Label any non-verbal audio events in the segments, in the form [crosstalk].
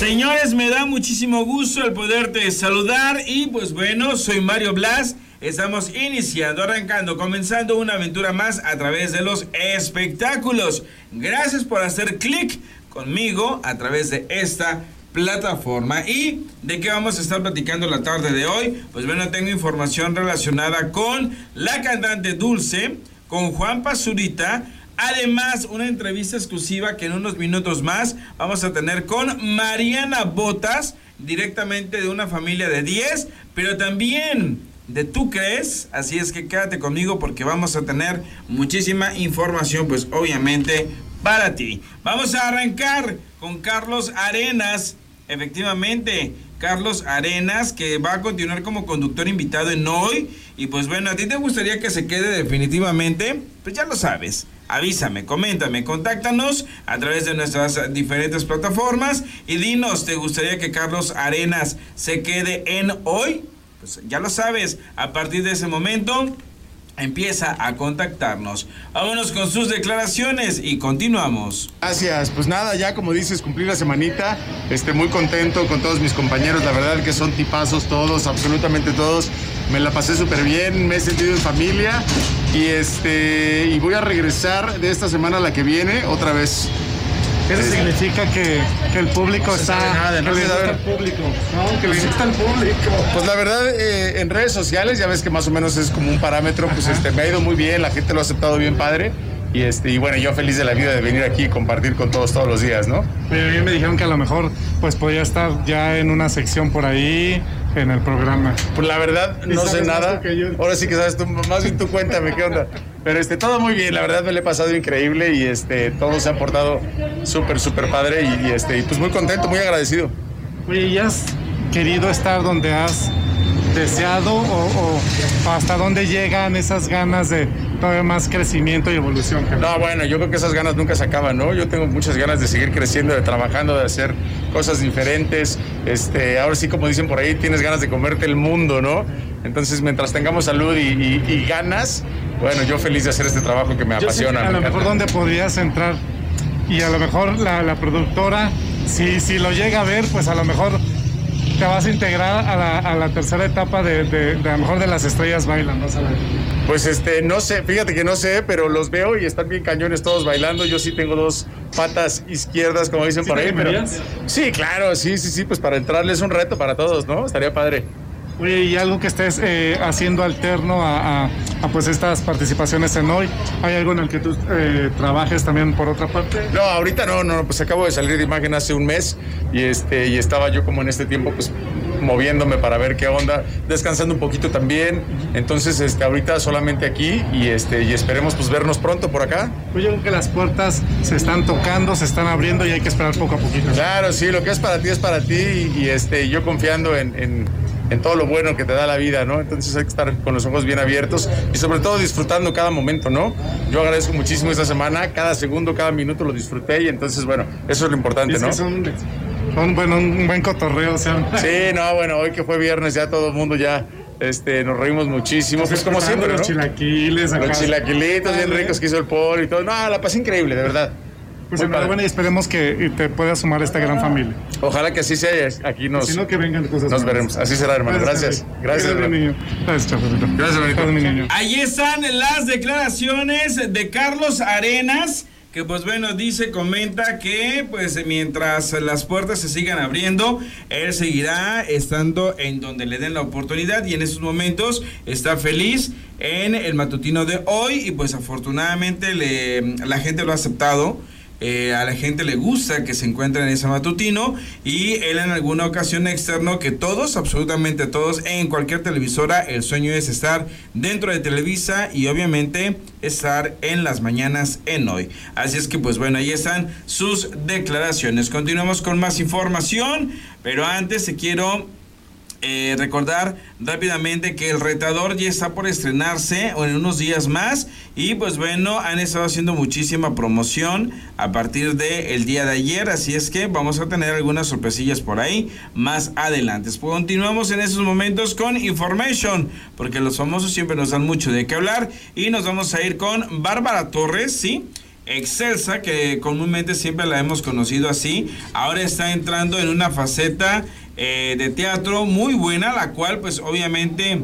Señores, me da muchísimo gusto el poderte saludar y pues bueno, soy Mario Blas. Estamos iniciando, arrancando, comenzando una aventura más a través de los espectáculos. Gracias por hacer clic conmigo a través de esta plataforma. ¿Y de qué vamos a estar platicando la tarde de hoy? Pues bueno, tengo información relacionada con la cantante Dulce, con Juan Pazurita Además, una entrevista exclusiva que en unos minutos más vamos a tener con Mariana Botas, directamente de una familia de 10, pero también de tú crees. Así es que quédate conmigo porque vamos a tener muchísima información, pues obviamente para ti. Vamos a arrancar con Carlos Arenas. Efectivamente, Carlos Arenas, que va a continuar como conductor invitado en hoy. Y pues bueno, ¿a ti te gustaría que se quede definitivamente? Pues ya lo sabes avísame, coméntame, contáctanos a través de nuestras diferentes plataformas y dinos, ¿te gustaría que Carlos Arenas se quede en hoy? Pues ya lo sabes, a partir de ese momento empieza a contactarnos. Vámonos con sus declaraciones y continuamos. Gracias, pues nada, ya como dices, cumplir la semanita, este, muy contento con todos mis compañeros, la verdad que son tipazos todos, absolutamente todos, me la pasé súper bien, me he sentido en familia y, este, y voy a regresar de esta semana a la que viene otra vez eso significa que, el público está. Nada, no que le público. No, que le gusta al público. Pues la verdad, eh, en redes sociales, ya ves que más o menos es como un parámetro, pues este, me ha ido muy bien, la gente lo ha aceptado bien padre. Y, este, y bueno, yo feliz de la vida de venir aquí y compartir con todos todos los días, ¿no? A mí me dijeron que a lo mejor pues podía estar ya en una sección por ahí en el programa. Pues la verdad, no sé nada. Ahora sí que sabes tú, más bien tú cuéntame qué onda. Pero este, todo muy bien, la verdad me le he pasado increíble y este, todo se ha portado súper, súper padre y, este, y pues muy contento, muy agradecido. Oye, ¿y has querido estar donde has deseado o, hasta dónde llegan esas ganas de todavía más crecimiento y evolución? No, bueno, yo creo que esas ganas nunca se acaban, ¿no? Yo tengo muchas ganas de seguir creciendo, de trabajando, de hacer cosas diferentes. Este, ahora sí, como dicen por ahí, tienes ganas de comerte el mundo, ¿no? Entonces, mientras tengamos salud y, ganas, bueno, yo feliz de hacer este trabajo que me apasiona. a lo mejor dónde podrías entrar y a lo mejor la, la productora, si, si lo llega a ver, pues a lo mejor te vas a integrar a la, tercera etapa de, de, a lo mejor de las estrellas bailan, ¿no sabes? Pues este, no sé, fíjate que no sé, pero los veo y están bien cañones todos bailando. Yo sí tengo dos patas izquierdas, como dicen por ahí. Pero... Sí, claro, sí, sí, sí, pues para entrarles es un reto para todos, ¿no? Estaría padre. Oye, ¿y algo que estés eh, haciendo alterno a, pues estas participaciones en hoy? ¿Hay algo en el que tú eh, trabajes también por otra parte? No, ahorita no, no, pues acabo de salir de imagen hace un mes y este y estaba yo como en este tiempo pues moviéndome para ver qué onda, descansando un poquito también. Entonces, este ahorita solamente aquí y este y esperemos pues vernos pronto por acá. Pues yo creo que las puertas se están tocando, se están abriendo y hay que esperar poco a poquito. Claro, sí, lo que es para ti es para ti y, este yo confiando en en todo lo bueno que te da la vida, ¿no? Entonces hay que estar con los ojos bien abiertos y sobre todo disfrutando cada momento, ¿no? Yo agradezco muchísimo esta semana, cada segundo, cada minuto lo disfruté y entonces, bueno, eso es lo importante, ¿no? un, bueno, un buen cotorreo, o sea. Sí, no, bueno, hoy que fue viernes ya todo el mundo ya este, nos reímos muchísimo, pues como siempre, Los chilaquiles, Los chilaquilitos bien ricos que hizo el polo y todo. No, la pasé increíble, de verdad. Pues enhorabuena y esperemos que te puedas sumar a esta gran familia. Ojalá que así sea. Aquí nos, si no, que vengan cosas nos veremos. Así será, hermano. Gracias. Gracias, Gracias, mi niño. Gracias, Gracias, mi niño. Ahí están las declaraciones de Carlos Arenas que pues bueno, dice, comenta que pues mientras las puertas se sigan abriendo, él seguirá estando en donde le den la oportunidad y en esos momentos está feliz en el matutino de hoy y pues afortunadamente le, la gente lo ha aceptado eh, a la gente le gusta que se encuentre en ese matutino y él en alguna ocasión externo que todos, absolutamente todos, en cualquier televisora, el sueño es estar dentro de Televisa y obviamente estar en las mañanas en hoy. Así es que pues bueno, ahí están sus declaraciones. Continuamos con más información, pero antes te quiero eh, recordar rápidamente que el retador ya está por estrenarse en unos días más. Y pues bueno han estado haciendo muchísima promoción a partir del día de ayer. Así es que vamos a tener algunas sorpresillas por ahí más adelante. Continuamos en esos momentos con information porque los famosos siempre nos dan mucho de qué hablar. Y nos vamos a ir con Bárbara Torres sí Excelsa, que comúnmente siempre la hemos conocido así, ahora está entrando en una faceta eh, de teatro muy buena, la cual pues obviamente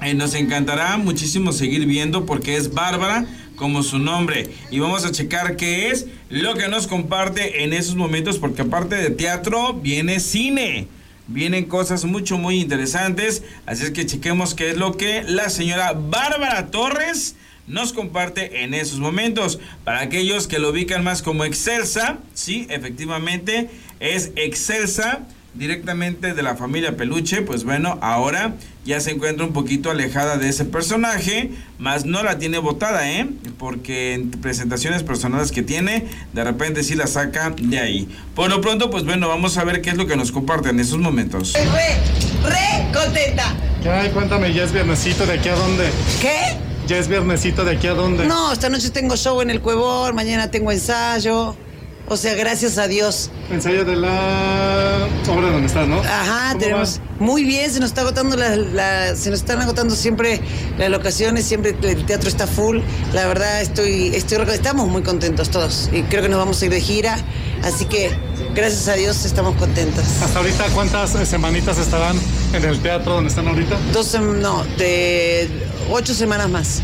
eh, nos encantará muchísimo seguir viendo porque es Bárbara como su nombre. Y vamos a checar qué es lo que nos comparte en esos momentos porque aparte de teatro viene cine. Vienen cosas mucho, muy interesantes. Así es que chequemos qué es lo que la señora Bárbara Torres nos comparte en esos momentos. Para aquellos que lo ubican más como Excelsa, sí, efectivamente es Excelsa directamente de la familia Peluche, pues bueno, ahora ya se encuentra un poquito alejada de ese personaje, más no la tiene votada, ¿eh? Porque en presentaciones personales que tiene, de repente sí la saca de ahí. Por lo pronto, pues bueno, vamos a ver qué es lo que nos comparte en esos momentos. Re, re contenta. ¿Qué Cuéntame, ¿ya es viernesito de aquí a dónde? ¿Qué? ¿Ya es viernesito de aquí a dónde? No, esta noche tengo show en el Cuevor, mañana tengo ensayo. O sea, gracias a Dios. Ensayo de la obra donde estás, ¿no? Ajá, tenemos. Muy bien, se nos está agotando la, se nos están agotando siempre las locaciones, siempre el teatro está full. La verdad estoy, estoy estamos muy contentos todos y creo que nos vamos a ir de gira, así que gracias a Dios estamos contentos. Hasta ahorita cuántas eh, semanitas estarán en el teatro donde están ahorita? Dos, no, de ocho semanas más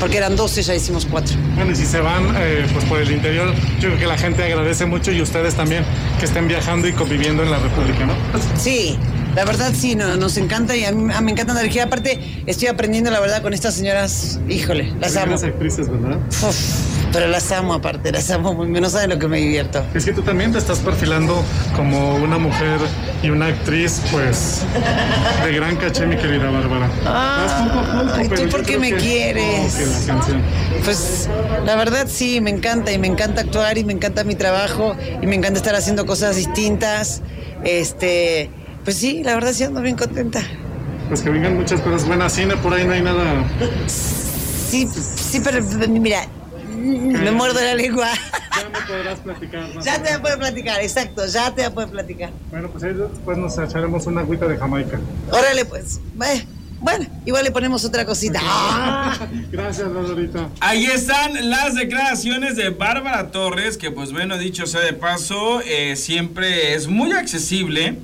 porque eran 12, ya hicimos cuatro. Bueno, y si se van eh, pues por el interior, yo creo que la gente agradece mucho y ustedes también que estén viajando y conviviendo en la República, ¿no? Sí, la verdad sí, no, nos encanta y a mí, me encanta la energía. Aparte, estoy aprendiendo la verdad con estas señoras, híjole, las amo. Las actrices, ¿verdad? Pero las amo aparte, las amo muy No saben lo que me divierto. Es que tú también te estás perfilando como una mujer y una actriz, pues, de gran caché, mi querida Bárbara. Ah, ¿y ¿tú por qué me quieres? pues, la verdad sí, me encanta y me encanta actuar y me encanta mi trabajo y me encanta estar haciendo cosas distintas. Este, pues sí, la verdad sí ando bien contenta. Pues que vengan muchas cosas buenas. Cine, por ahí no hay nada. Sí, sí, pero mira, me muerdo la lengua. Ya me podrás platicar. Ya te voy a poder platicar, exacto, ya te voy a poder platicar. Bueno, pues ahí después nos echaremos una agüita de Jamaica. Órale, pues. Bueno, igual le ponemos otra cosita. [laughs] Gracias, Lolorita. Ahí están las declaraciones de Bárbara Torres, que pues bueno, dicho sea de paso, eh, siempre es muy accesible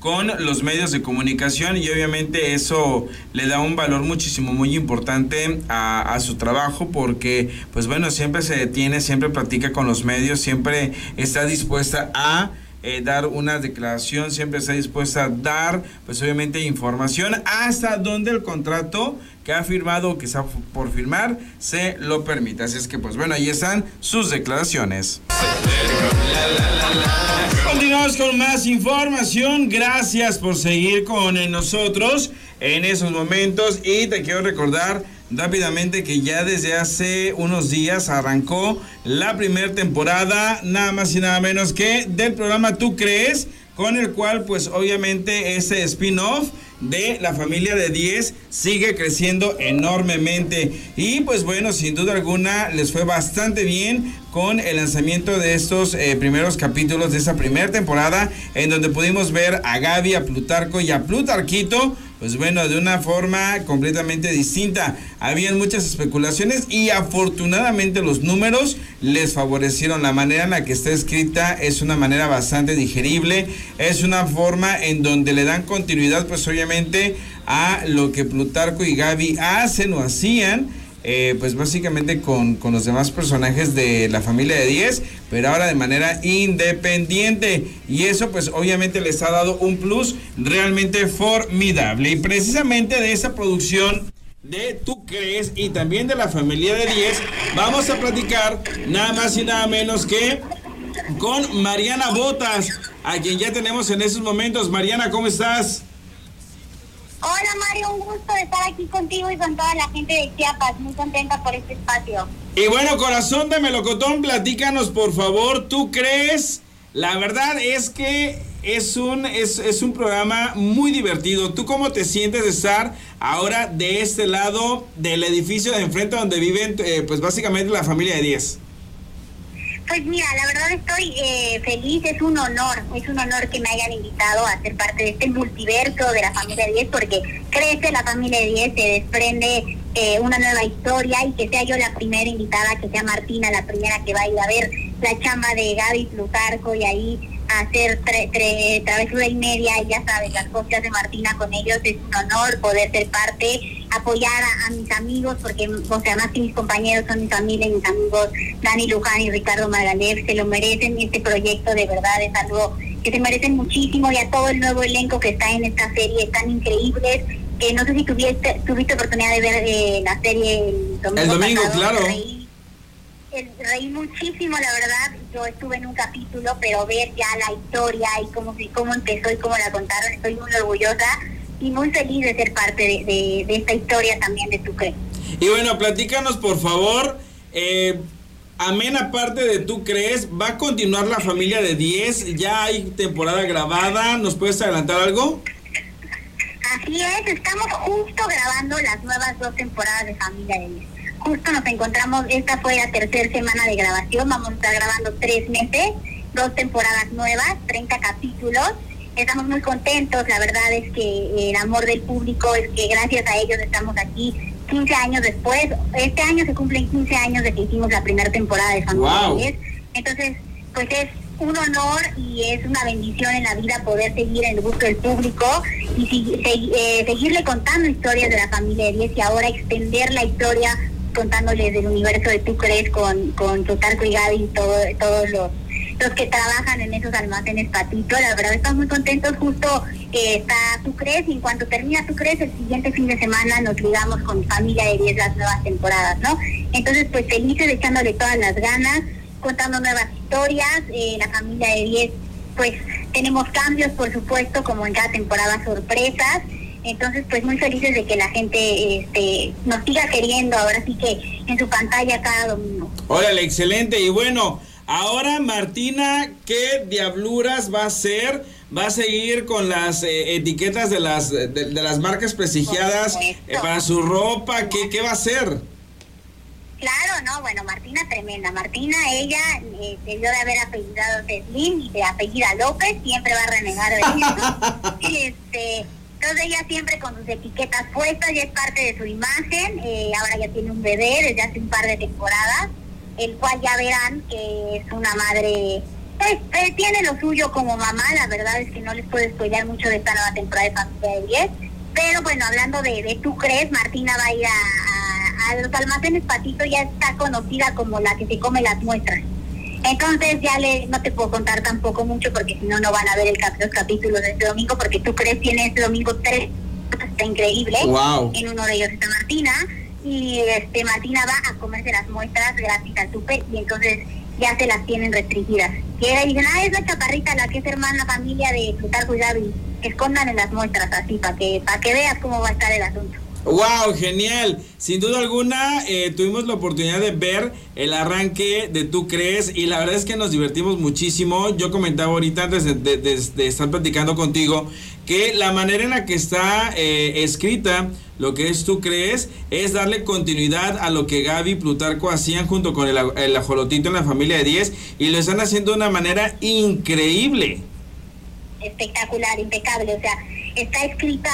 con los medios de comunicación y obviamente eso le da un valor muchísimo muy importante a, su trabajo porque pues bueno siempre se detiene siempre platica con los medios siempre está dispuesta a eh, dar una declaración siempre está dispuesta a dar pues obviamente información. Hasta donde el contrato que ha firmado que está por firmar se lo permite así es que pues bueno ahí están sus declaraciones Continuamos con más información. Gracias por seguir con nosotros en esos momentos. Y te quiero recordar rápidamente que ya desde hace unos días arrancó la primera temporada, nada más y nada menos que del programa Tú Crees, con el cual pues obviamente ese spin-off de la familia de 10 sigue creciendo enormemente. Y pues bueno, sin duda alguna les fue bastante bien con el lanzamiento de estos eh, primeros capítulos de esa primera temporada en donde pudimos ver a Gaby, a Plutarco y a Plutarquito pues bueno, de una forma completamente distinta. Habían muchas especulaciones y afortunadamente los números les favorecieron. La manera en la que está escrita es una manera bastante digerible, es una forma en donde le dan continuidad pues obviamente a lo que Plutarco y Gaby hacen o hacían eh, pues básicamente con, los demás personajes de la familia de 10, pero ahora de manera independiente. Y eso pues obviamente les ha dado un plus realmente formidable. Y precisamente de esa producción de Tú Crees y también de la familia de 10, vamos a platicar nada más y nada menos que con Mariana Botas, a quien ya tenemos en esos momentos. Mariana, ¿cómo estás? Hola Mario, un gusto estar aquí contigo y con toda la gente de Chiapas. Muy contenta por este espacio. Y bueno, corazón de melocotón, platícanos por favor, ¿tú crees? La verdad es que es un, es, es un programa muy divertido. ¿Tú cómo te sientes de estar ahora de este lado del edificio de enfrente donde viven, eh, pues básicamente la familia de 10? Pues mira, la verdad estoy eh, feliz, es un honor, es un honor que me hayan invitado a ser parte de este multiverso de la familia 10 porque crece la familia 10, se desprende eh, una nueva historia y que sea yo la primera invitada, que sea Martina la primera que va a ver la chamba de Gaby Plutarco y ahí hacer tre, tre, travesura y media y ya sabes, las cosas de Martina con ellos es un honor poder ser parte, apoyar a, mis amigos, porque, o sea, más que mis compañeros son mi familia y mis amigos, Dani Luján y Ricardo Margalef, se lo merecen, este proyecto de verdad es algo que se merecen muchísimo y a todo el nuevo elenco que está en esta serie, están increíbles. que no sé si tuviste, tuviste oportunidad de ver eh, la serie el domingo. El domingo, claro reí muchísimo, la verdad. Yo estuve en un capítulo, pero ver ya la historia y cómo, cómo empezó y cómo la contaron, estoy muy orgullosa y muy feliz de ser parte de, esta historia también de Tu Crees. Y bueno, platícanos por favor. Eh, amén, parte de Tú Crees, ¿va a continuar la familia de 10? ¿Ya hay temporada grabada? ¿Nos puedes adelantar algo? Así es, estamos justo grabando las nuevas dos temporadas de Familia de 10 justo nos encontramos, esta fue la tercera semana de grabación, vamos a estar grabando tres meses, dos temporadas nuevas, 30 capítulos. Estamos muy contentos, la verdad es que el amor del público es que gracias a ellos estamos aquí 15 años después. Este año se cumplen 15 años de que hicimos la primera temporada de Familia Entonces, pues es un honor y es una bendición en la vida poder seguir en el gusto del público y eh, seguirle contando historias de la familia 10 y ahora extender la historia contándoles del universo de Tú Crees con, con Tutarco y Gaby y todo, todos los, los que trabajan en esos almacenes Patito. La verdad estamos muy contentos. Justo eh, está Tú Crees y en cuanto termina Tú Crees, el siguiente fin de semana nos ligamos con Familia de 10 las nuevas temporadas, ¿no? Entonces, pues felices echándole todas las ganas, contando nuevas historias. Eh, la Familia de 10, pues tenemos cambios, por supuesto, como en cada temporada sorpresas. Entonces, pues muy felices de que la gente este, nos siga queriendo ahora sí que en su pantalla cada domingo. Órale, excelente. Y bueno, ahora Martina, ¿qué diabluras va a hacer? ¿Va a seguir con las eh, etiquetas de las, de, las marcas prestigiadas eh, para su ropa? ¿Qué, ¿Qué va a hacer? Claro, no, bueno, Martina tremenda. Martina, ella eh, debió de haber apellidado Slim y de apellida López, siempre va a renegar de eso. [laughs] este, entonces ella siempre con sus etiquetas puestas, ya es parte de su imagen, eh, ahora ya tiene un bebé desde hace un par de temporadas, el cual ya verán que es una madre, pues eh, tiene lo suyo como mamá, la verdad es que no les puedo spoiler mucho de esta nueva temporada de Familia de 10, pero bueno, hablando de, de tú crees, Martina va a ir a, a los almacenes Patito, ya está conocida como la que se come las muestras. Entonces ya le, no te puedo contar tampoco mucho porque si no, no van a ver el, los capítulos de este domingo porque tú crees tiene este domingo tres, está increíble. En uno de ellos está Martina y este Martina va a comerse las muestras gratis al super y entonces ya se las tienen restringidas. Y dicen, ah, es la chaparrita la que es hermana familia de Plutarco y Gaby. Escondan en las muestras así para que, para que veas cómo va a estar el asunto. ¡Wow! Genial. Sin duda alguna, eh, tuvimos la oportunidad de ver el arranque de Tú Crees y la verdad es que nos divertimos muchísimo. Yo comentaba ahorita antes de, estar platicando contigo que la manera en la que está eh, escrita lo que es Tú Crees es darle continuidad a lo que Gaby y Plutarco hacían junto con el, el ajolotito en la familia de 10 y lo están haciendo de una manera increíble. Espectacular, impecable. O sea, está escrita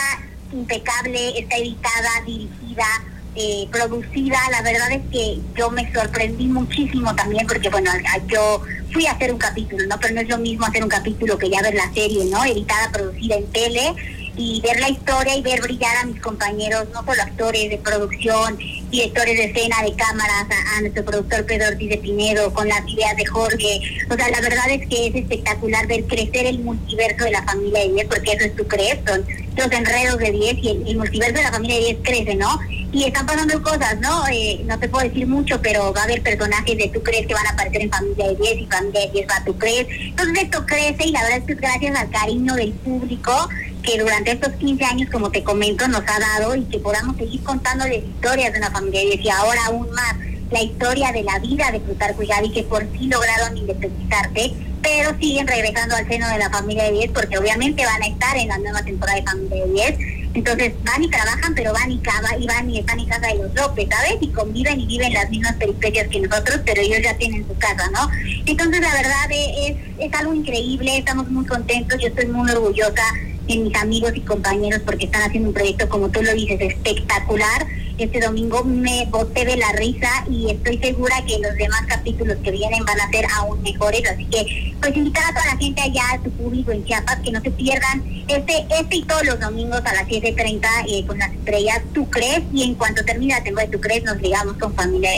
impecable, está editada, dirigida, eh, producida. La verdad es que yo me sorprendí muchísimo también porque, bueno, yo fui a hacer un capítulo, ¿no? Pero no es lo mismo hacer un capítulo que ya ver la serie, ¿no? Editada, producida en tele y ver la historia y ver brillar a mis compañeros, no solo actores de producción, directores de escena, de cámaras, a, nuestro productor Pedro Ortiz de Pinedo, con las ideas de Jorge. O sea, la verdad es que es espectacular ver crecer el multiverso de la familia de 10, porque eso es tu crees, son los enredos de 10 y el, multiverso de la familia de 10 crece, ¿no? Y están pasando cosas, ¿no? Eh, no te puedo decir mucho, pero va a haber personajes de tú crees que van a aparecer en familia de 10 y familia de 10 va a tú crees. Entonces esto crece y la verdad es que gracias al cariño del público que durante estos 15 años, como te comento, nos ha dado y que podamos seguir contándoles historias de una familia de 10 y ahora aún más la historia de la vida de Plutarco y que por sí lograron independizarse pero siguen regresando al seno de la familia de 10 porque obviamente van a estar en la nueva temporada de familia de 10. Entonces van y trabajan, pero van y, cava, y van y están en casa de los López, ¿sabes? Y conviven y viven las mismas peripecias que nosotros, pero ellos ya tienen su casa, ¿no? Entonces la verdad es, es algo increíble, estamos muy contentos, yo estoy muy orgullosa en mis amigos y compañeros porque están haciendo un proyecto, como tú lo dices, espectacular este domingo me boté de la risa y estoy segura que los demás capítulos que vienen van a ser aún mejores. Así que, pues invitar a toda la gente allá, a tu público en Chiapas, que no se pierdan este, este y todos los domingos a las 7.30 eh, con las estrellas. Tú crees y en cuanto termine la temporada de Tú crees, nos ligamos con familia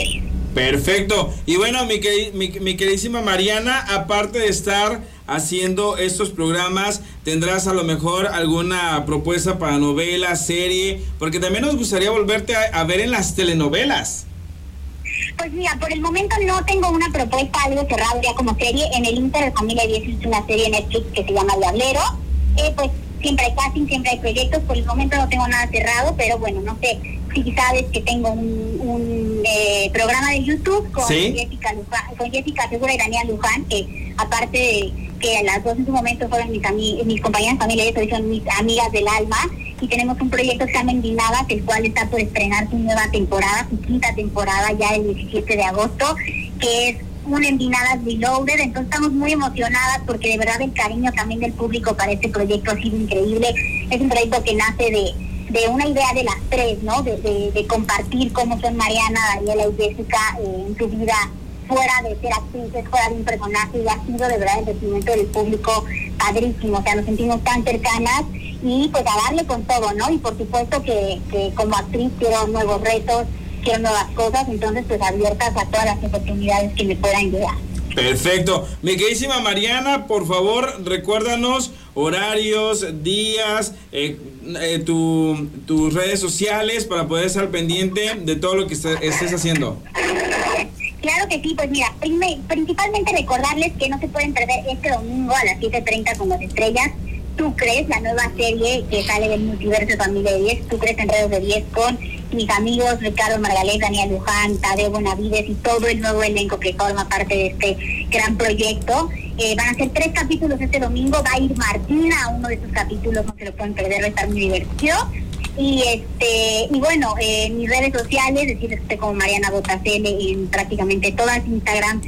Perfecto. Y bueno, mi, mi, mi queridísima Mariana, aparte de estar haciendo estos programas, tendrás a lo mejor alguna propuesta para novela, serie, porque también nos gustaría volverte a, ver en las telenovelas. Pues mira, por el momento no tengo una propuesta, algo cerrado ya como serie. En el Inter de Familia 10 es una serie en Netflix que se llama Diablero. Eh, pues siempre hay casting, siempre hay proyectos. Por el momento no tengo nada cerrado, pero bueno, no sé si sabes que tengo un, eh, programa de YouTube con, Jessica con Jessica Segura y Daniel Luján, que aparte de que las dos en su momento fueron mis, mis compañeras familiares, hoy son mis amigas del alma, y tenemos un proyecto que se llama Endinadas, el cual está por estrenar su nueva temporada, su quinta temporada ya el 17 de agosto, que es un Endinadas Reloaded, entonces estamos muy emocionadas porque de verdad el cariño también del público para este proyecto ha sido increíble, es un proyecto que nace de de una idea de las tres, ¿no? De, de, compartir cómo son Mariana, Daniela y Jessica eh, en su vida fuera de ser actrices, fuera de un personaje, y ha sido de verdad el recibimiento del público padrísimo, o sea, nos sentimos tan cercanas y pues a darle con todo, ¿no? Y por supuesto que, que como actriz quiero nuevos retos, quiero nuevas cosas, entonces pues abiertas a todas las oportunidades que me puedan llegar. Perfecto. Mi queridísima Mariana, por favor, recuérdanos horarios, días, eh, eh, tus redes sociales para poder estar pendiente de todo lo que estés haciendo. Claro que sí, pues mira, principalmente recordarles que no se pueden perder este domingo a las 7.30 con las estrellas. Tú crees la nueva serie que sale del multiverso Familia de 10, tú crees Enredos de 10 con mis amigos Ricardo Margalés, Daniel Luján, Tadeo Bonavides y todo el nuevo elenco que forma parte de este gran proyecto. Eh, van a ser tres capítulos este domingo, va a ir Martina a uno de esos capítulos, no se lo pueden perder, va a estar muy divertido. Y este y bueno, en mis redes sociales, decir estoy como Mariana Botacele en prácticamente todas, Instagram,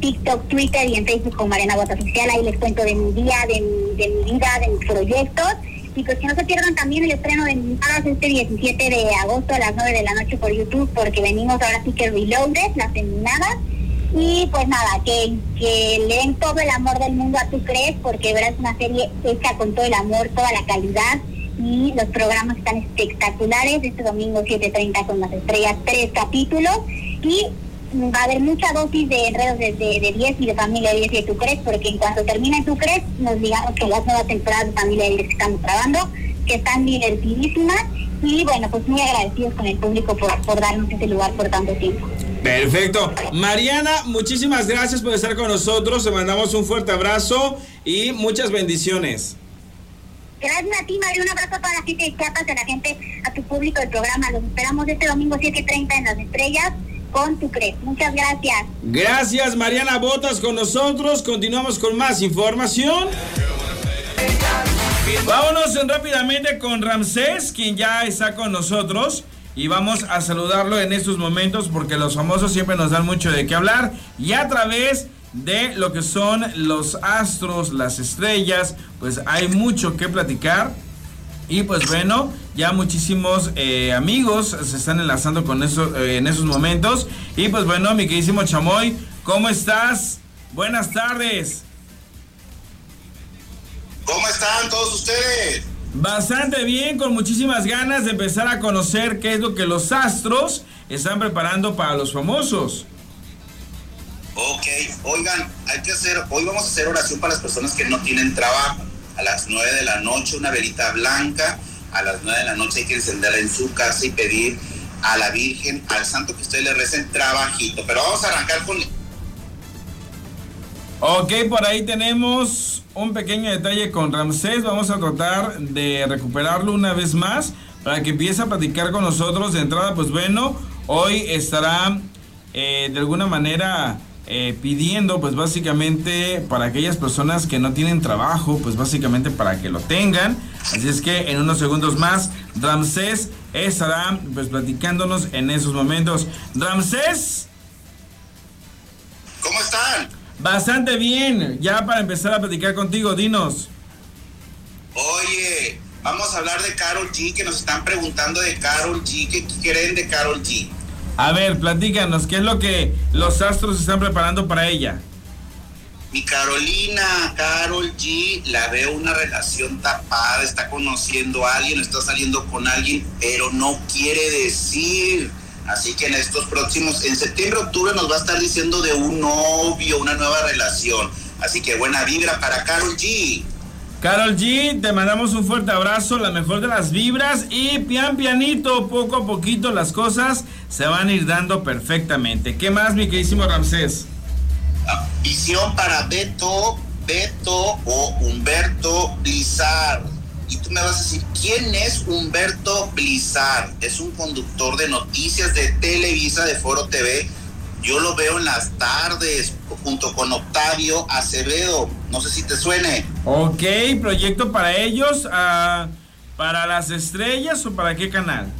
TikTok, Twitter y en Facebook como Mariana Botas Oficial, ahí les cuento de mi día, de, de mi vida, de mis proyectos. Y pues que no se pierdan también el estreno de Minadas este 17 de agosto a las 9 de la noche por YouTube, porque venimos ahora sí que reloaded, las Minadas. Y pues nada, que, que le todo el amor del mundo a Tu Crees, porque verás una serie hecha con todo el amor, toda la calidad. Y los programas están espectaculares. Este domingo 7.30 con las estrellas, tres capítulos. Y va a haber mucha dosis de enredos de, de, 10 y de Familia 10 y de Tu Crees, porque en cuanto termine Tu Crees, nos digamos que las nuevas temporadas de Familia 10 que estamos grabando, que están divertidísimas, y bueno, pues muy agradecidos con el público por, por darnos ese lugar por tanto tiempo. Perfecto. Mariana, muchísimas gracias por estar con nosotros. Te mandamos un fuerte abrazo y muchas bendiciones. Gracias a ti, María. Un abrazo a toda la gente de Chiapas, a la gente, a tu público del programa. Los esperamos este domingo 7.30 en Las Estrellas con tu crees. Muchas gracias. Gracias, Mariana Botas, con nosotros. Continuamos con más información. Vámonos rápidamente con Ramsés, quien ya está con nosotros. Y vamos a saludarlo en estos momentos porque los famosos siempre nos dan mucho de qué hablar. Y a través de lo que son los astros, las estrellas, pues hay mucho que platicar. Y pues bueno, ya muchísimos eh, amigos se están enlazando con eso eh, en esos momentos. Y pues bueno, mi queridísimo Chamoy, ¿cómo estás? Buenas tardes. ¿Cómo están todos ustedes? Bastante bien, con muchísimas ganas de empezar a conocer qué es lo que los astros están preparando para los famosos. Ok, oigan, hay que hacer, hoy vamos a hacer oración para las personas que no tienen trabajo a las 9 de la noche una velita blanca, a las 9 de la noche hay que encenderla en su casa y pedir a la Virgen, al santo que ustedes le recen trabajito. Pero vamos a arrancar con... Ok, por ahí tenemos un pequeño detalle con Ramsés. Vamos a tratar de recuperarlo una vez más para que empiece a platicar con nosotros. De entrada, pues bueno, hoy estará eh, de alguna manera eh, pidiendo pues básicamente para aquellas personas que no tienen trabajo, pues básicamente para que lo tengan. Así es que en unos segundos más Ramsés estará pues platicándonos en esos momentos. Ramsés. ¿Cómo están? Bastante bien, ya para empezar a platicar contigo, dinos. Oye, Vamos a hablar de Carol G, que nos están preguntando de Carol G. ¿Qué creen de Carol G? A ver, platícanos, ¿qué es lo que los astros están preparando para ella? Mi Carolina, Carol G, la veo una relación tapada, está conociendo a alguien, está saliendo con alguien, pero no quiere decir. Así que en estos próximos, en septiembre, octubre nos va a estar diciendo de un novio, una nueva relación. Así que buena vibra para Carol G. Carol G, te mandamos un fuerte abrazo, la mejor de las vibras y pian pianito, poco a poquito las cosas se van a ir dando perfectamente. ¿Qué más, mi queridísimo Ramsés? Visión para Beto, Beto o Humberto Blizzard. Y tú me vas a decir, ¿quién es Humberto Blizzard? Es un conductor de noticias de Televisa, de Foro TV yo lo veo en las tardes junto con Octavio Acevedo. No sé si te suene. Ok, proyecto para ellos, uh, para las estrellas o para qué canal?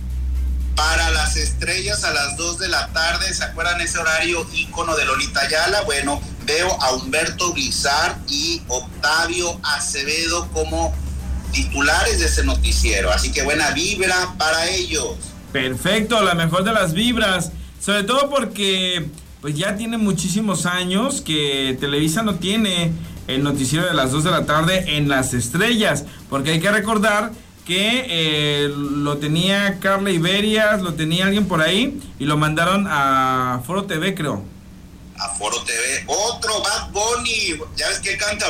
Para las estrellas a las 2 de la tarde, ¿se acuerdan ese horario ícono de Lolita Ayala? Bueno, veo a Humberto Guizar y Octavio Acevedo como titulares de ese noticiero. Así que buena vibra para ellos. Perfecto, la mejor de las vibras. Sobre todo porque pues ya tiene muchísimos años que Televisa no tiene el noticiero de las 2 de la tarde en las estrellas. Porque hay que recordar que eh, lo tenía Carla Iberias, lo tenía alguien por ahí y lo mandaron a Foro TV, creo. A Foro TV. Otro Bad Bunny. Ya ves que canta.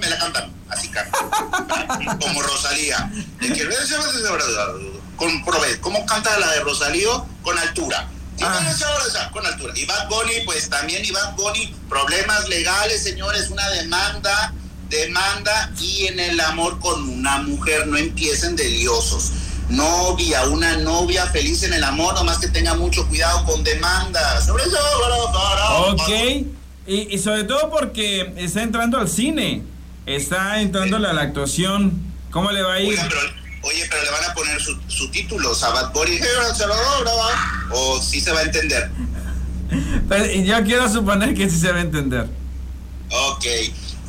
Me la cantan como Rosalía. Comprobé cómo canta la de Rosalío con altura. Ah. Con altura. Y Bad Bunny, pues también y Bad Bunny, problemas legales, señores, una demanda, demanda y en el amor con una mujer, no empiecen deliosos. Novia, una novia feliz en el amor, nomás que tenga mucho cuidado con demandas. Ok, y, y sobre todo porque está entrando al cine. Está entrándole a la actuación. ¿Cómo le va a ir? Oye, pero, le van a poner subtítulos a Bad Bunny. O sí se va a entender. [laughs] yo quiero suponer que sí se va a entender. Ok.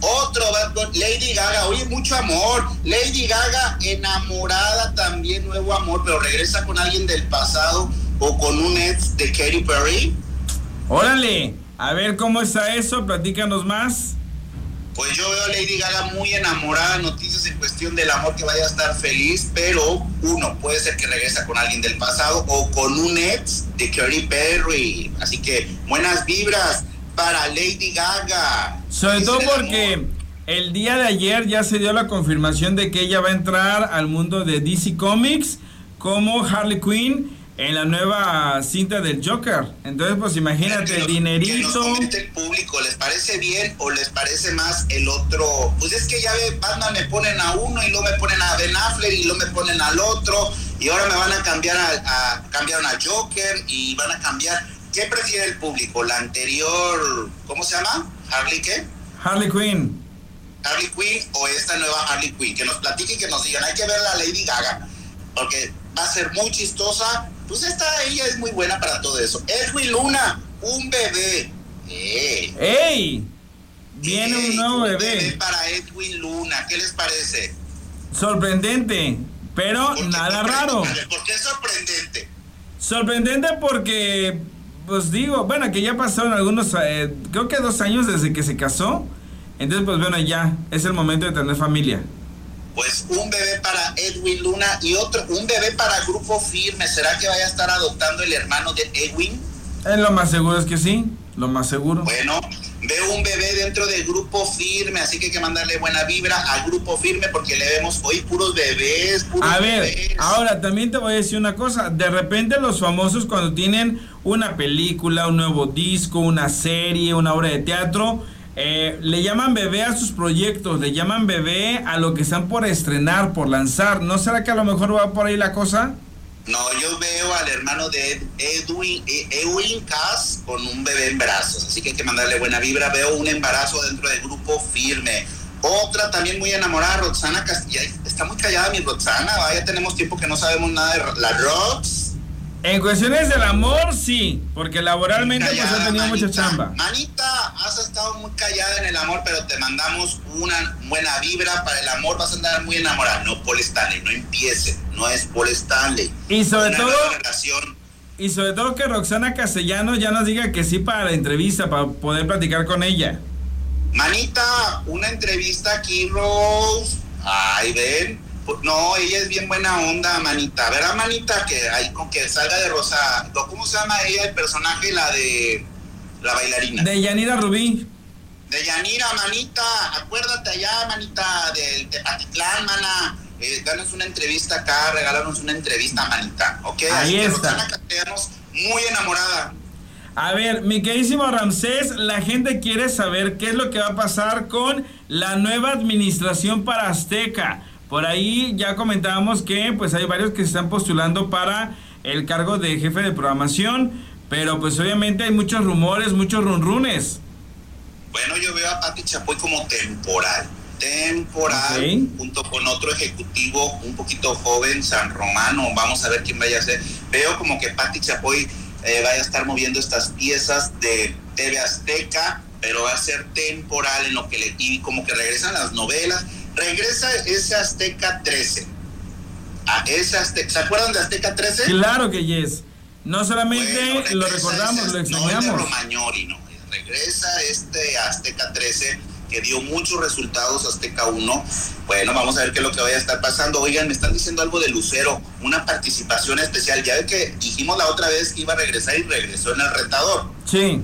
Otro Bad Bunny, Lady Gaga, oye, mucho amor. Lady Gaga enamorada también, nuevo amor, pero regresa con alguien del pasado o con un ex de Katy Perry. Órale, a ver cómo está eso, platícanos más. Pues yo veo a Lady Gaga muy enamorada, noticias en cuestión del amor que vaya a estar feliz, pero uno, puede ser que regresa con alguien del pasado o con un ex de Katy Perry. Así que buenas vibras para Lady Gaga. Sobre todo porque el día de ayer ya se dio la confirmación de que ella va a entrar al mundo de DC Comics como Harley Quinn en la nueva cinta del Joker. Entonces, pues imagínate, el dinerito. Que el público, ¿les parece bien o les parece más el otro? Pues es que ya ve, Batman me ponen a uno y luego me ponen a Ben Affleck y luego me ponen al otro y ahora me van a cambiar a, a cambiaron a Joker y van a cambiar. ¿Qué prefiere el público? ¿La anterior, cómo se llama? ¿Harley qué? Harley Quinn. Harley Quinn o esta nueva Harley Quinn. Que nos platique y que nos digan, hay que ver la Lady Gaga. Porque va a ser muy chistosa pues esta, ella es muy buena para todo eso. Edwin Luna, un bebé. ¡Ey! Viene un nuevo bebé. para Edwin Luna, ¿qué les parece? Sorprendente, pero nada raro. ¿Por qué sorprendente? Sorprendente porque, pues digo, bueno, que ya pasaron algunos, eh, creo que dos años desde que se casó. Entonces, pues bueno, ya es el momento de tener familia pues un bebé para Edwin Luna y otro, un bebé para Grupo Firme. ¿Será que vaya a estar adoptando el hermano de Edwin? Eh, lo más seguro es que sí, lo más seguro. Bueno, veo un bebé dentro del Grupo Firme, así que hay que mandarle buena vibra al Grupo Firme porque le vemos hoy puros bebés. Puros a ver, ahora también te voy a decir una cosa. De repente los famosos cuando tienen una película, un nuevo disco, una serie, una obra de teatro, eh, le llaman bebé a sus proyectos, le llaman bebé a lo que están por estrenar, por lanzar. ¿No será que a lo mejor va por ahí la cosa? No, yo veo al hermano de Edwin, Edwin Cass con un bebé en brazos, así que hay que mandarle buena vibra. Veo un embarazo dentro del grupo firme. Otra también muy enamorada, Roxana Castilla. Está muy callada mi Roxana, ya tenemos tiempo que no sabemos nada de la Rox. En cuestiones del amor, sí, porque laboralmente pues ha tenido mucha chamba. Manita, has estado muy callada en el amor, pero te mandamos una buena vibra para el amor, vas a andar muy enamorada. No Paul Stanley, no empiece, no es Paul Stanley. Y sobre todo... Relación. Y sobre todo que Roxana Castellanos ya nos diga que sí para la entrevista, para poder platicar con ella. Manita, una entrevista aquí, Rose. Ay, ven, no, ella es bien buena onda, manita. ¿Verdad, manita? Que hay con que salga de Rosa. ¿Cómo se llama ella, el personaje? La de la bailarina. De Yanira Rubí. De Yanira, manita. Acuérdate allá, manita, del Tepatitlán, mana. Eh, danos una entrevista acá, regálanos una entrevista, manita. ¿Ok? Ahí está. muy enamorada. A ver, mi queridísimo Ramsés, la gente quiere saber qué es lo que va a pasar con la nueva administración para Azteca. Por ahí ya comentábamos que pues hay varios que se están postulando para el cargo de jefe de programación, pero pues obviamente hay muchos rumores, muchos runrunes. Bueno, yo veo a Pati Chapoy como temporal, temporal, junto con otro ejecutivo un poquito joven, San Romano, vamos a ver quién vaya a ser. Veo como que Pati Chapoy eh, vaya a estar moviendo estas piezas de TV Azteca, pero va a ser temporal en lo que le y como que regresan las novelas regresa ese Azteca 13. A ese Azteca, ¿Se acuerdan de Azteca 13? Claro que yes. No solamente lo recordamos, lo extrañamos. No Romagnoli, no. Regresa este Azteca 13 que dio muchos resultados Azteca 1. Bueno, vamos a ver qué es lo que vaya a estar pasando. Oigan, me están diciendo algo de Lucero, una participación especial. Ya ve que dijimos la otra vez que iba a regresar y regresó en el retador. Sí.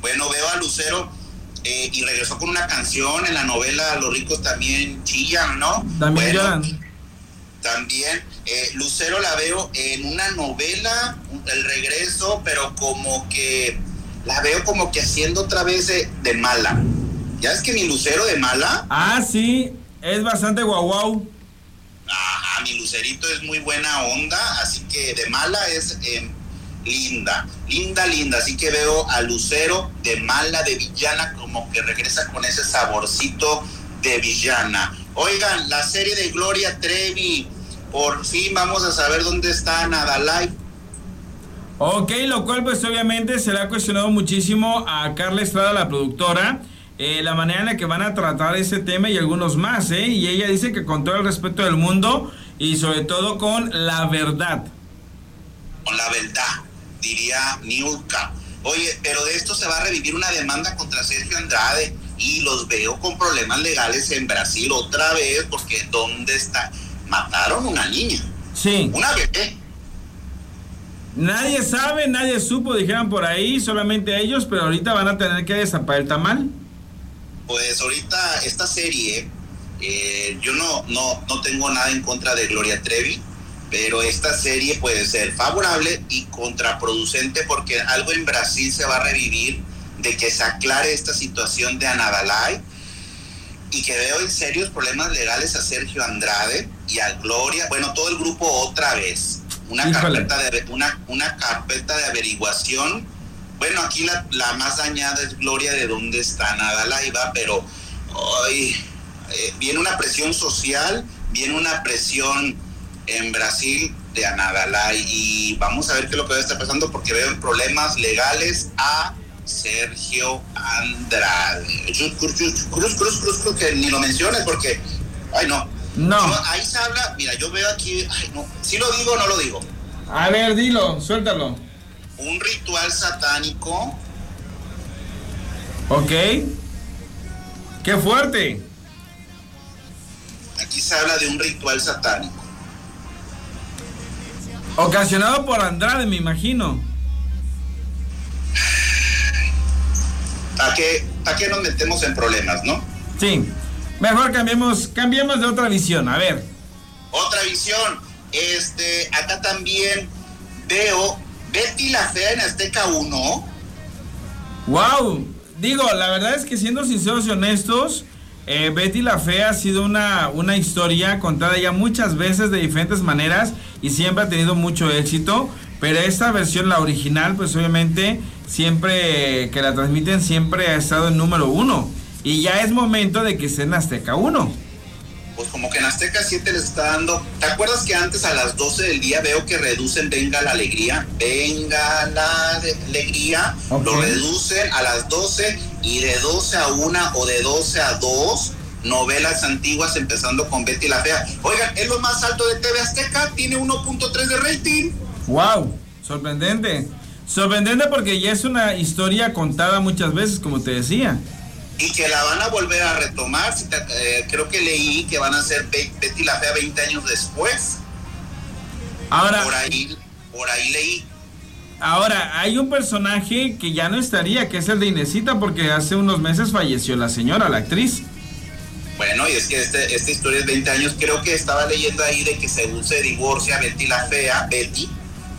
Bueno, veo a Lucero eh, y regresó con una canción en la novela Los ricos también chillan, ¿no? También bueno, También, eh, Lucero la veo en una novela, El regreso, pero como que la veo como que haciendo otra vez de, mala. ¿Ya es que mi Lucero de mala? Ah, sí, es bastante guau guau. Ajá, mi Lucerito es muy buena onda, así que de mala es eh, linda, linda, linda. Así que veo a Lucero de mala, de villana, como que regresa con ese saborcito de villana. Oigan, la serie de Gloria Trevi, por fin vamos a saber dónde está Nadalai. Ok, lo cual pues obviamente se le ha cuestionado muchísimo a Carla Estrada, la productora, eh, la manera en la que van a tratar ese tema y algunos más, ¿eh? Y ella dice que con todo el respeto del mundo y sobre todo con la verdad. Con la verdad diría Niurka. Oye, pero de esto se va a revivir una demanda contra Sergio Andrade y los veo con problemas legales en Brasil otra vez porque ¿dónde está? Mataron una niña. Sí. Una bebé. Nadie sabe, nadie supo, dijeron por ahí, solamente ellos, pero ahorita van a tener que destapar el tamal. Pues ahorita esta serie, eh, yo no, no, no tengo nada en contra de Gloria Trevi, pero esta serie puede ser favorable y contraproducente porque algo en Brasil se va a revivir de que se aclare esta situación de Anadalay y que veo en serios problemas legales a Sergio Andrade y a Gloria, bueno, todo el grupo otra vez. Una carpeta de una, una carpeta de averiguación. Bueno, aquí la, la más dañada es Gloria de dónde está Anadalay, va, pero hoy eh, viene una presión social, viene una presión en Brasil de Anadalay y vamos a ver qué es lo que va a estar pasando porque veo problemas legales a Sergio Andrade. Cruz, cruz, cruz, cruz, que ni lo menciones porque, ay no. No. ahí se habla, mira, yo veo aquí, ay no, si lo digo o no lo digo. A ver, dilo, suéltalo. Un ritual satánico. Ok. Qué fuerte. Aquí se habla de un ritual satánico. Ocasionado por Andrade, me imagino. ¿A qué, ¿A qué nos metemos en problemas, no? Sí. Mejor cambiemos, cambiemos de otra visión. A ver. Otra visión. Este, acá también veo Betty la Fea en Azteca 1. Wow. Digo, la verdad es que siendo sinceros y honestos, eh, Betty la Fea ha sido una, una historia contada ya muchas veces de diferentes maneras y siempre ha tenido mucho éxito. Pero esta versión, la original, pues obviamente siempre que la transmiten siempre ha estado en número uno. Y ya es momento de que esté en Azteca 1. Pues como que en Azteca 7 les está dando. ¿Te acuerdas que antes a las 12 del día veo que reducen Venga la Alegría? Venga la Alegría. Lo reducen a las 12 y de 12 a 1 o de 12 a 2 novelas antiguas empezando con Betty la Fea. Oigan, es lo más alto de TV Azteca, tiene 1.3 de rating. ¡Wow! Sorprendente. Sorprendente porque ya es una historia contada muchas veces, como te decía y que la van a volver a retomar. Eh, creo que leí que van a ser Betty la Fea 20 años después. Ahora. Por ahí, por ahí leí. Ahora, hay un personaje que ya no estaría, que es el de Inesita, porque hace unos meses falleció la señora, la actriz. Bueno, y es que este, esta historia es 20 años. Creo que estaba leyendo ahí de que según se divorcia Betty la Fea, Betty,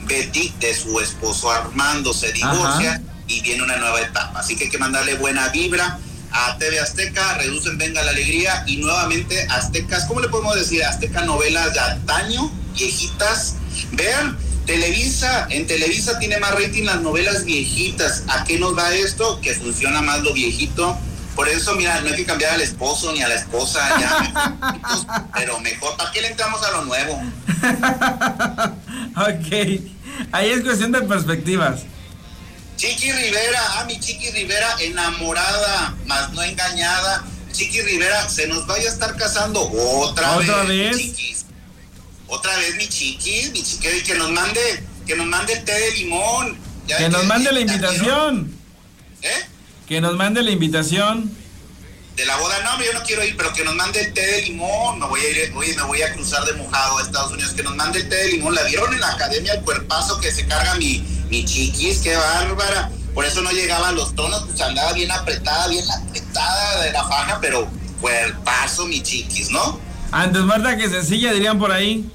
Betty de su esposo Armando se divorcia y viene una nueva etapa. Así que hay que mandarle buena vibra a TV Azteca, reducen Venga la Alegría y nuevamente Aztecas, ¿cómo le podemos decir? Azteca novelas de antaño, viejitas. Vean, Televisa, en Televisa tiene más rating las novelas viejitas. ¿A qué nos da esto? Que funciona más lo viejito. Por eso, mira, no hay que cambiar al esposo ni a la esposa, ya, [laughs] pero mejor, ¿para qué le entramos a lo nuevo? [laughs] ok, ahí es cuestión de perspectivas. Chiqui Rivera, ah, mi Chiqui Rivera, enamorada, más no engañada. Chiqui Rivera, se nos vaya a estar casando otra, ¿Otra vez. vez? Otra vez, mi chiqui, mi chiqui, que nos mande, que nos mande el té de limón. que nos mande la invitación. ¿Eh? Que nos mande la invitación. De la boda, no, yo no quiero ir, pero que nos mande el té de limón. Me voy a ir, oye, me voy a cruzar de mojado a Estados Unidos. Que nos mande el té de limón. La vieron en la academia el cuerpazo que se carga mi, mi chiquis, qué bárbara. Por eso no llegaban los tonos, pues andaba bien apretada, bien apretada de la faja, pero cuerpazo, mi chiquis, ¿no? Antes muerta que sencilla, dirían por ahí.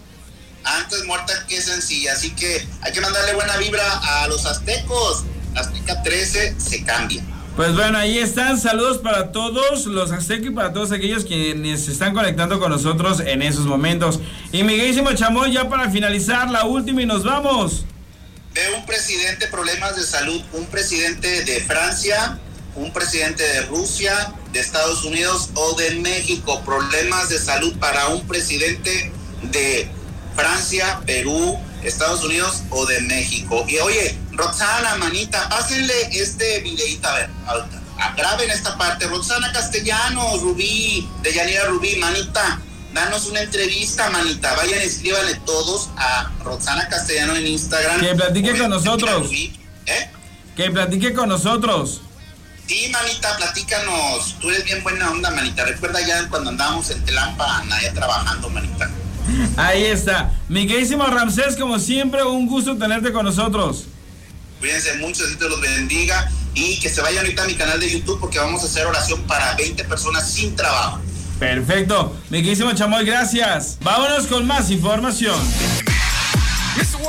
Antes muerta que sencilla, así que hay que mandarle buena vibra a los aztecos. Azteca 13 se cambia. Pues bueno, ahí están. Saludos para todos los aztecos y para todos aquellos quienes se están conectando con nosotros en esos momentos. Y Miguelísimo Chamoy, ya para finalizar, la última y nos vamos de un presidente problemas de salud, un presidente de Francia, un presidente de Rusia, de Estados Unidos o de México, problemas de salud para un presidente de Francia, Perú, Estados Unidos o de México. Y oye, Roxana, manita, pásenle este videito, a ver, graben esta parte. Roxana Castellanos, Rubí, de Yanira Rubí, manita, danos una entrevista, manita. Vayan, escríbanle todos a Roxana Castellano en Instagram. Que platique con nosotros. ¿Eh? Que platique con nosotros. Sí, manita, platícanos. Tú eres bien buena onda, manita. Recuerda ya cuando andábamos en Telampa, nadie trabajando, manita. [laughs] Ahí está. Mi queridísimo Ramsés, como siempre, un gusto tenerte con nosotros. Cuídense mucho, Dios los bendiga. Y que se vayan ahorita a mi canal de YouTube porque vamos a hacer oración para 20 personas sin trabajo. Perfecto. Mi queridísimo Chamoy, gracias. Vámonos con más información.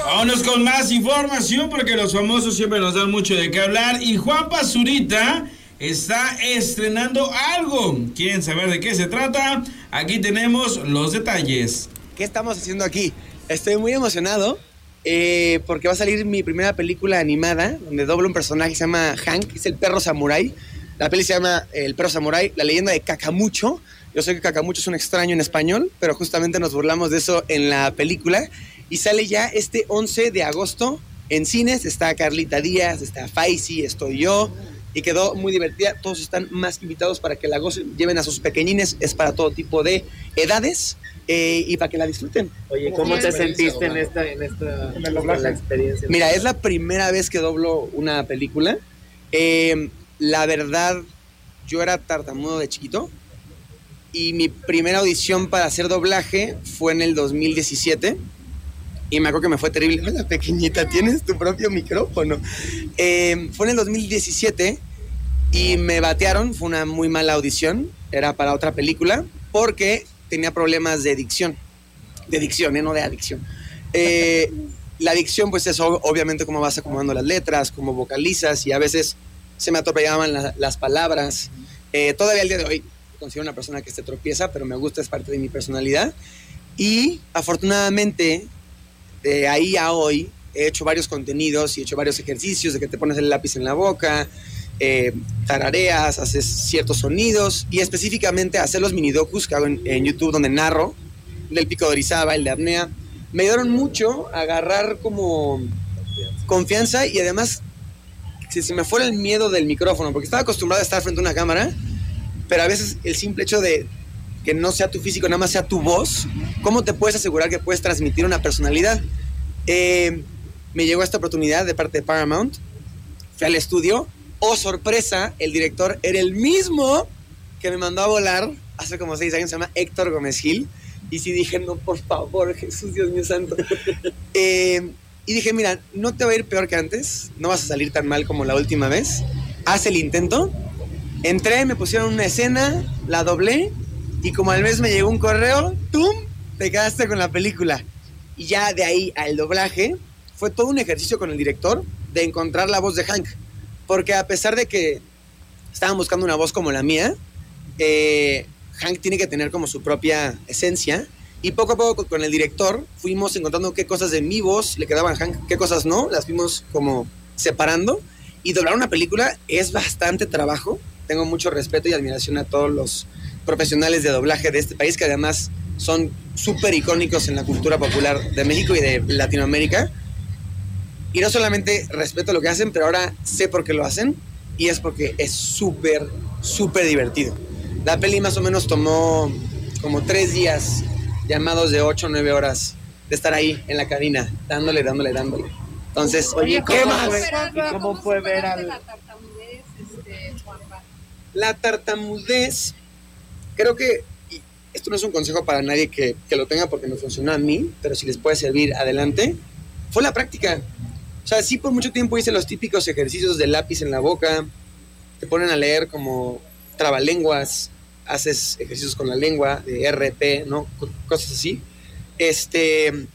Vámonos con más información porque los famosos siempre nos dan mucho de qué hablar. Y Juan Pazurita está estrenando algo. ¿Quieren saber de qué se trata? Aquí tenemos los detalles. ¿Qué estamos haciendo aquí? Estoy muy emocionado eh, porque va a salir mi primera película animada donde dobla un personaje que se llama Hank, es el perro samurai. La peli se llama El perro samurai, la leyenda de Kakamucho. Yo sé que Cacamucho es un extraño en español, pero justamente nos burlamos de eso en la película. Y sale ya este 11 de agosto en cines. Está Carlita Díaz, está Faisy, estoy yo. Y quedó muy divertida. Todos están más invitados para que la gocen, lleven a sus pequeñines. Es para todo tipo de edades. Eh, y para que la disfruten. Oye, ¿cómo te sentiste en esta, en esta la experiencia? Mira, es la primera vez que doblo una película. Eh, la verdad, yo era tartamudo de chiquito y mi primera audición para hacer doblaje fue en el 2017. Y me acuerdo que me fue terrible. Hola, pequeñita, tienes tu propio micrófono. Eh, fue en el 2017 y me batearon. Fue una muy mala audición. Era para otra película porque tenía problemas de dicción. De dicción, ¿eh? no de adicción. Eh, la adicción, pues es obviamente cómo vas acomodando las letras, cómo vocalizas y a veces se me atropellaban las palabras. todavía el día de hoy considero una persona que se tropieza, pero me gusta, es parte de mi personalidad. Y afortunadamente, de ahí a hoy, he hecho varios contenidos y he hecho varios ejercicios de que te pones el lápiz en la boca, eh, tarareas, haces ciertos sonidos y específicamente hacer los mini docus que hago en, YouTube donde narro, el del pico de Orizaba, el de apnea, me ayudaron mucho a agarrar como confianza y además si se me fuera el miedo del micrófono, porque estaba acostumbrado a estar frente a una cámara, pero a veces el simple hecho de que no sea tu físico, nada más sea tu voz, ¿cómo te puedes asegurar que puedes transmitir una personalidad? Eh, me llegó esta oportunidad de parte de Paramount, fui al estudio, oh sorpresa, el director era el mismo que me mandó a volar hace como seis años, se llama Héctor Gómez Gil, y sí dije, no, por favor, Jesús, Dios mío santo. [laughs] Eh, y dije, mira, no te va a ir peor que antes, no vas a salir tan mal como la última vez, haz el intento. Entré, me pusieron una escena, la doblé, y como al mes me llegó un correo, ¡tum! Te quedaste con la película. Y ya de ahí al doblaje, fue todo un ejercicio con el director de encontrar la voz de Hank. Porque a pesar de que estaban buscando una voz como la mía, eh, Hank tiene que tener como su propia esencia. Y poco a poco con el director fuimos encontrando qué cosas de mi voz le quedaban a Hank, qué cosas no, las fuimos como separando. Y doblar una película es bastante trabajo. Tengo mucho respeto y admiración a todos los profesionales de doblaje de este país que además son súper icónicos en la cultura popular de México y de Latinoamérica. Y no solamente respeto lo que hacen, pero ahora sé por qué lo hacen y es porque es súper, súper divertido. La peli más o menos tomó como tres días llamados de 8 o 9 horas de estar ahí en la cabina, dándole, dándole, dándole. Entonces, Oye, ¿qué ¿cómo más? fue? ¿Y cómo fue ver al... La tartamudez, creo que, y esto no es un consejo para nadie que, que lo tenga porque me funcionó a mí, pero si les puede servir, adelante, fue la práctica. Sea, sí por mucho tiempo hice los típicos ejercicios de lápiz en la boca, te ponen a leer como trabalenguas, haces ejercicios con la lengua, de RP, ¿no? Co- Cosas así. Este,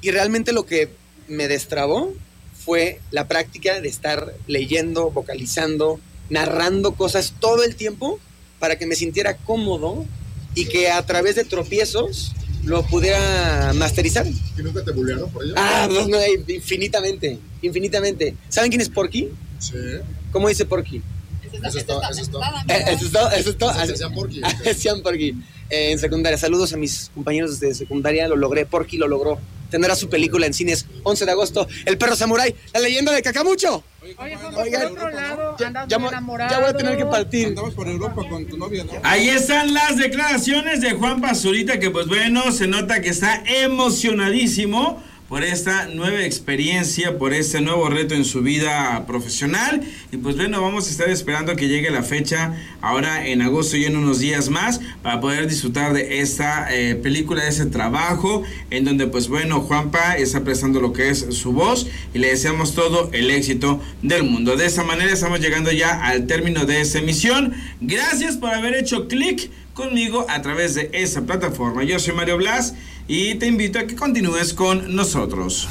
y realmente lo que me destrabó fue la práctica de estar leyendo, vocalizando, narrando cosas todo el tiempo para que me sintiera cómodo y que a través de tropiezos lo pudiera masterizar. ¿Y nunca te bullearon por ello? Ah, no, no, infinitamente, infinitamente. ¿Saben quién es Porky? Sí. ¿Cómo dice Porky? Eso está. Eh, Eso es todo, eso es todo. Se hacían Porky. [laughs] Hacían Porky. Eh, en secundaria. Saludos a mis compañeros de secundaria. Lo logré. Porky lo logró. Tendrá su película en cines 11 de agosto. El perro samurái. La leyenda de Cacamucho. Oye, Oigan, Ya, voy a tener que partir. Andabas por Europa con tu novia, ¿no? Ahí están las declaraciones de Juan Pazurita, que pues bueno, se nota que está emocionadísimo por esta nueva experiencia, por este nuevo reto en su vida profesional. Y pues bueno, vamos a estar esperando que llegue la fecha ahora en agosto y en unos días más para poder disfrutar de esta eh, película, de ese trabajo, en donde pues bueno, Juanpa está prestando lo que es su voz y le deseamos todo el éxito del mundo. De esta manera estamos llegando ya al término de esta emisión. Gracias por haber hecho clic conmigo a través de esa plataforma. Yo soy Mario Blas y te invito a que continúes con nosotros.